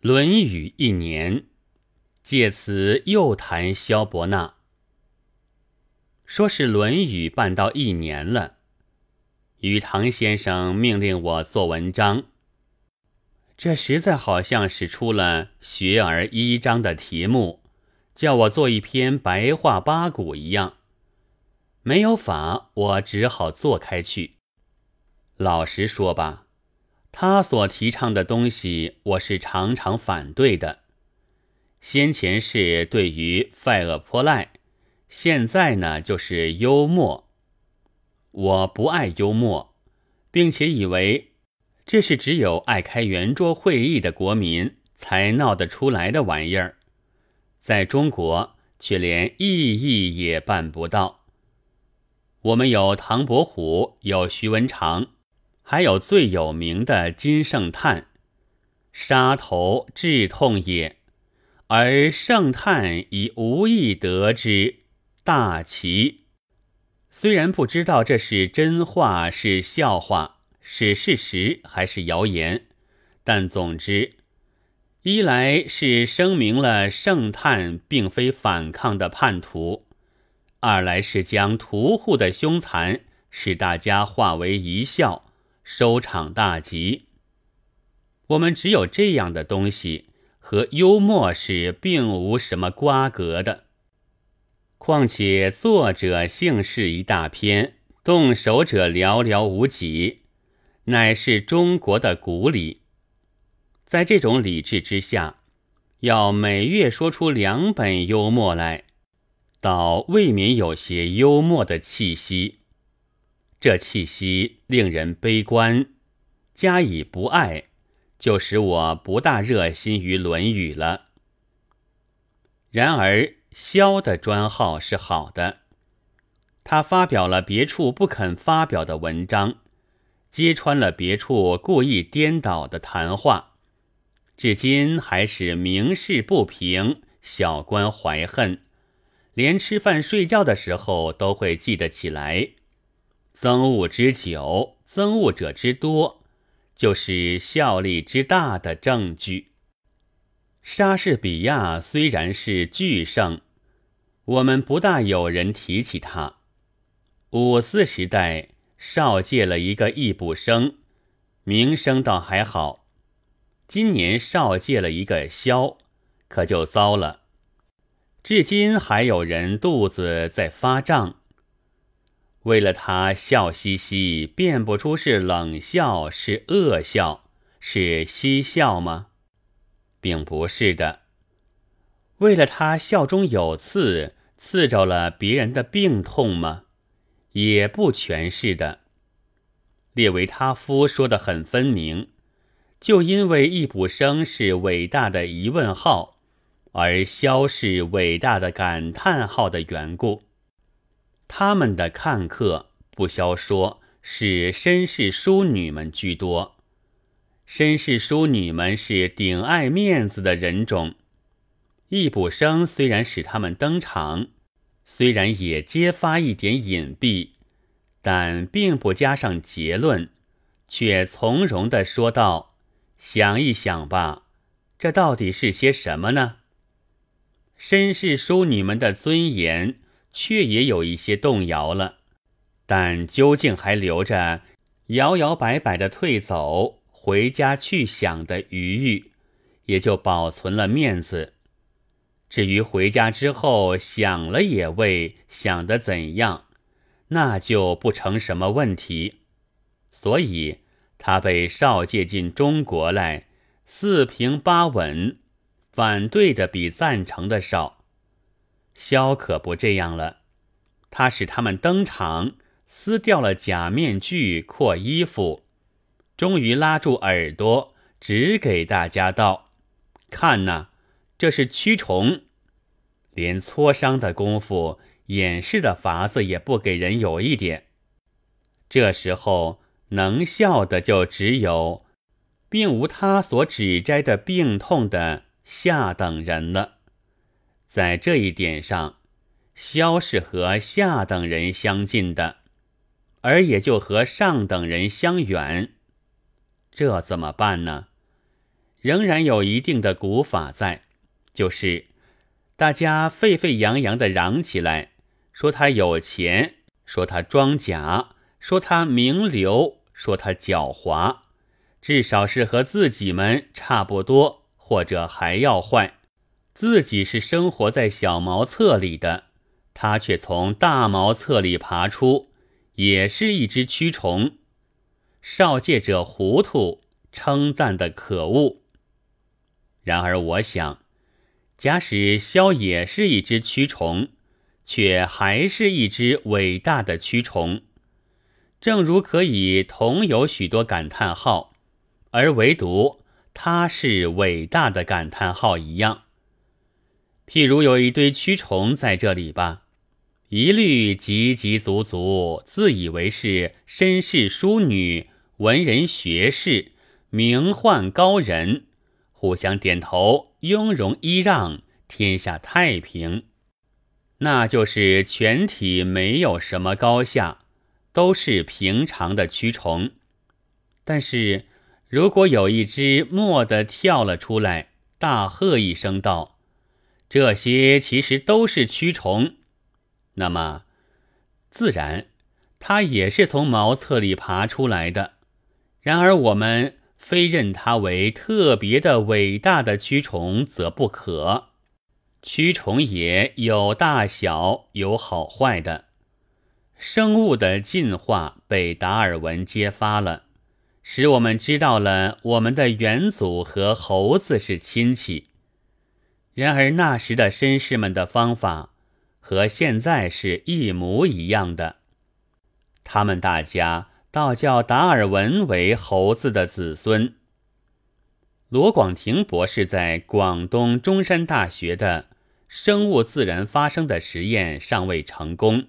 论语》一年，借此又谈萧伯纳。说是《论语》办到一年了，雨堂先生命令我做文章。这实在好像是出了学而一章的题目，叫我做一篇白话八股一样。没有法，我只好做开去。老实说吧，他所提倡的东西，我是常常反对的。先前是对于费厄泼赖，现在呢就是幽默。我不爱幽默，并且以为。这是只有爱开圆桌会议的国民才闹得出来的玩意儿，在中国却连意义也办不到。我们有唐伯虎，有徐文长，还有最有名的金圣叹，杀头致痛也，而圣叹以无意得之，大奇。虽然不知道这是真话是笑话。是事实还是谣言？但总之，一来是声明了圣叹并非反抗的叛徒；二来是将屠户的凶残使大家化为一笑，收场大吉。我们只有这样的东西，和幽默是并无什么瓜葛的。况且作者姓氏一大篇，动手者寥寥无几。乃是中国的古礼，在这种礼制之下，要每月说出两本幽默来，倒未免有些幽默的气息。这气息令人悲观，加以不爱，就使我不大热心于《论语》了。然而萧的专号是好的，他发表了别处不肯发表的文章。揭穿了别处故意颠倒的谈话，至今还是明示不平，小官怀恨，连吃饭睡觉的时候都会记得起来。憎恶之久，憎恶者之多，就是效力之大的证据。莎士比亚虽然是巨圣，我们不大有人提起他。五四时代。少借了一个易卜生，名声倒还好。今年少借了一个萧，可就糟了。至今还有人肚子在发胀。为了他笑嘻嘻，辨不出是冷笑是恶笑是嬉笑吗？并不是的。为了他笑中有刺，刺着了别人的病痛吗？也不全是的。列维他夫说的很分明，就因为易卜生是伟大的疑问号，而萧是伟大的感叹号的缘故。他们的看客不消说是绅士淑女们居多，绅士淑女们是顶爱面子的人种。易卜生虽然使他们登场。虽然也揭发一点隐蔽，但并不加上结论，却从容地说道：“想一想吧，这到底是些什么呢？”绅士淑女们的尊严却也有一些动摇了，但究竟还留着摇摇摆摆的退走、回家去想的余裕，也就保存了面子。至于回家之后想了也未想得怎样，那就不成什么问题。所以他被少借进中国来，四平八稳，反对的比赞成的少。萧可不这样了，他使他们登场，撕掉了假面具、阔衣服，终于拉住耳朵，指给大家道：“看呐。”这是蛆虫，连搓伤的功夫、掩饰的法子也不给人有一点。这时候能笑的就只有，并无他所指摘的病痛的下等人了。在这一点上，萧是和下等人相近的，而也就和上等人相远。这怎么办呢？仍然有一定的古法在，就是大家沸沸扬扬的嚷起来，说他有钱，说他装假，说他名流，说他狡猾，至少是和自己们差不多，或者还要坏。自己是生活在小茅厕里的，他却从大茅厕里爬出，也是一只蛆虫。少界者糊涂，称赞的可恶。然而我想，假使萧也是一只蛆虫，却还是一只伟大的蛆虫。正如可以同有许多感叹号，而唯独它是伟大的感叹号一样。譬如有一堆蛆虫在这里吧，一律急急足足，自以为是绅士淑女、文人学士、名宦高人。互相点头，雍容揖让，天下太平。那就是全体没有什么高下，都是平常的蛆虫。但是，如果有一只蓦地跳了出来，大喝一声道：“这些其实都是蛆虫。”那么，自然，它也是从茅厕里爬出来的。然而我们。非认它为特别的伟大的蛆虫，则不可。蛆虫也有大小，有好坏的。生物的进化被达尔文揭发了，使我们知道了我们的远祖和猴子是亲戚。然而那时的绅士们的方法和现在是一模一样的，他们大家。倒叫达尔文为猴子的子孙。罗广庭博士在广东中山大学的生物自然发生的实验尚未成功。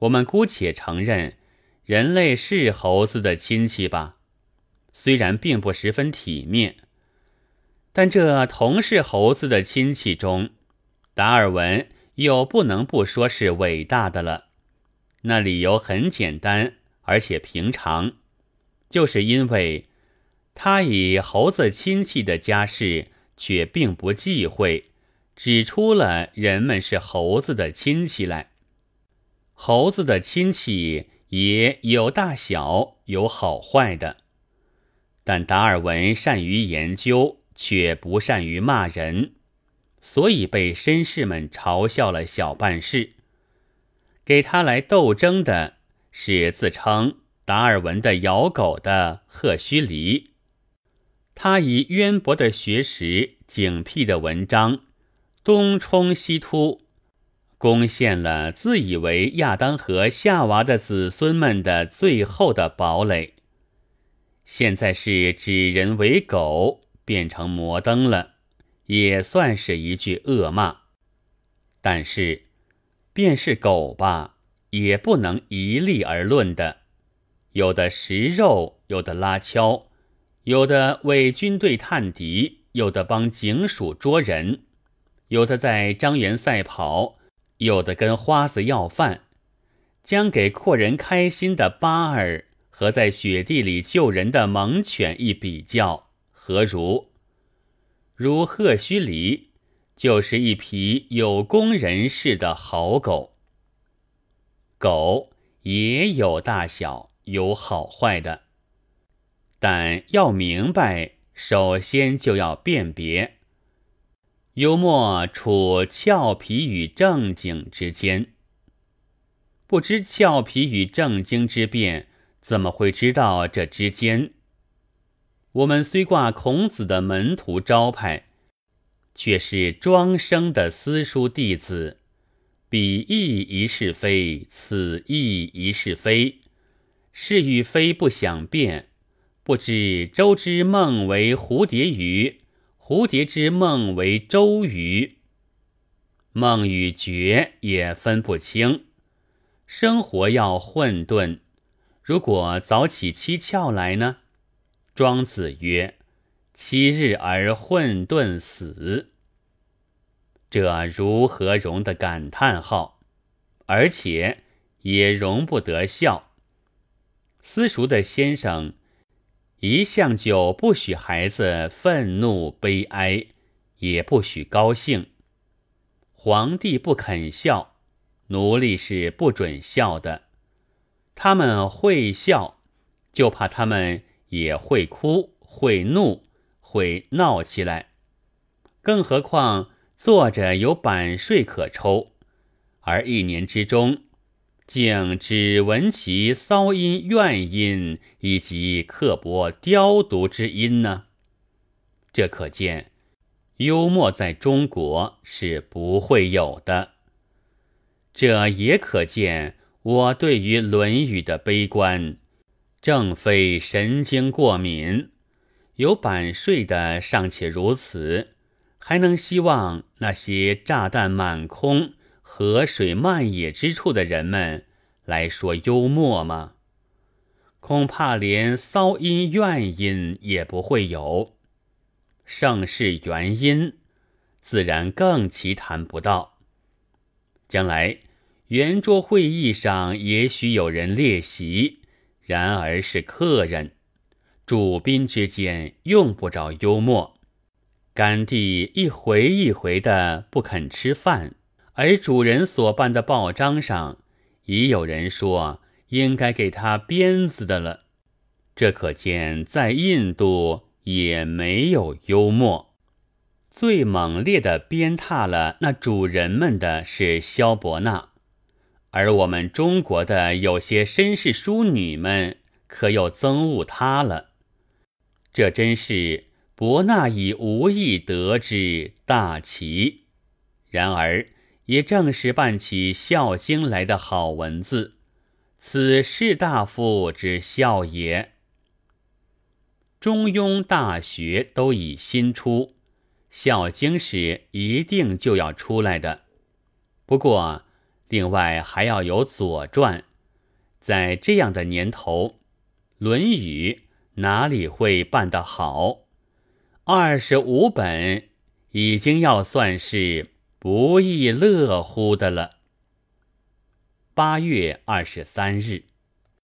我们姑且承认，人类是猴子的亲戚吧，虽然并不十分体面，但这同是猴子的亲戚中，达尔文又不能不说是伟大的了。那理由很简单。而且平常，就是因为他以猴子亲戚的家世，却并不忌讳，指出了人们是猴子的亲戚来。猴子的亲戚也有大小，有好坏的。但达尔文善于研究，却不善于骂人，所以被绅士们嘲笑了小半世。给他来斗争的。是自称达尔文的咬狗的赫胥黎，他以渊博的学识、警辟的文章，东冲西突，攻陷了自以为亚当和夏娃的子孙们的最后的堡垒。现在是指人为狗，变成摩登了，也算是一句恶骂。但是，便是狗吧。也不能一力而论的，有的食肉，有的拉敲，有的为军队探敌，有的帮警署捉人，有的在张园赛跑，有的跟花子要饭，将给阔人开心的巴尔和在雪地里救人的猛犬一比较，何如？如赫胥黎，就是一匹有功人士的好狗。狗也有大小，有好坏的，但要明白，首先就要辨别。幽默处俏皮与正经之间，不知俏皮与正经之变，怎么会知道这之间？我们虽挂孔子的门徒招牌，却是庄生的私塾弟子。彼亦一是非，此亦一是非，是与非不想辨。不知周之梦为蝴蝶鱼，蝴蝶之梦为周鱼。梦与觉也分不清。生活要混沌，如果早起七窍来呢？庄子曰：“七日而混沌死。”这如何容的感叹号，而且也容不得笑。私塾的先生一向就不许孩子愤怒悲哀，也不许高兴。皇帝不肯笑，奴隶是不准笑的。他们会笑，就怕他们也会哭、会怒、会闹起来。更何况坐着有版税可抽，而一年之中。竟只闻其骚音、怨音以及刻薄刁毒之音呢？这可见幽默在中国是不会有的。这也可见我对于《论语》的悲观，正非神经过敏。有版税的尚且如此，还能希望那些炸弹满空？河水漫野之处的人们来说幽默吗？恐怕连骚音怨音也不会有。盛世原因，自然更奇谈不到。将来圆桌会议上，也许有人列席，然而是客人，主宾之间用不着幽默。甘地一回一回的不肯吃饭。而主人所办的报章上，已有人说应该给他鞭子的了。这可见在印度也没有幽默。最猛烈的鞭挞了那主人们的是萧伯纳，而我们中国的有些绅士淑女们可又憎恶他了。这真是伯纳以无意得之大奇。然而。也正是办起《孝经》来的好文字，此士大夫之孝也。中庸、大学都已新出，《孝经》是一定就要出来的。不过，另外还要有《左传》。在这样的年头，《论语》哪里会办得好？二十五本已经要算是。不亦乐乎的了。八月二十三日。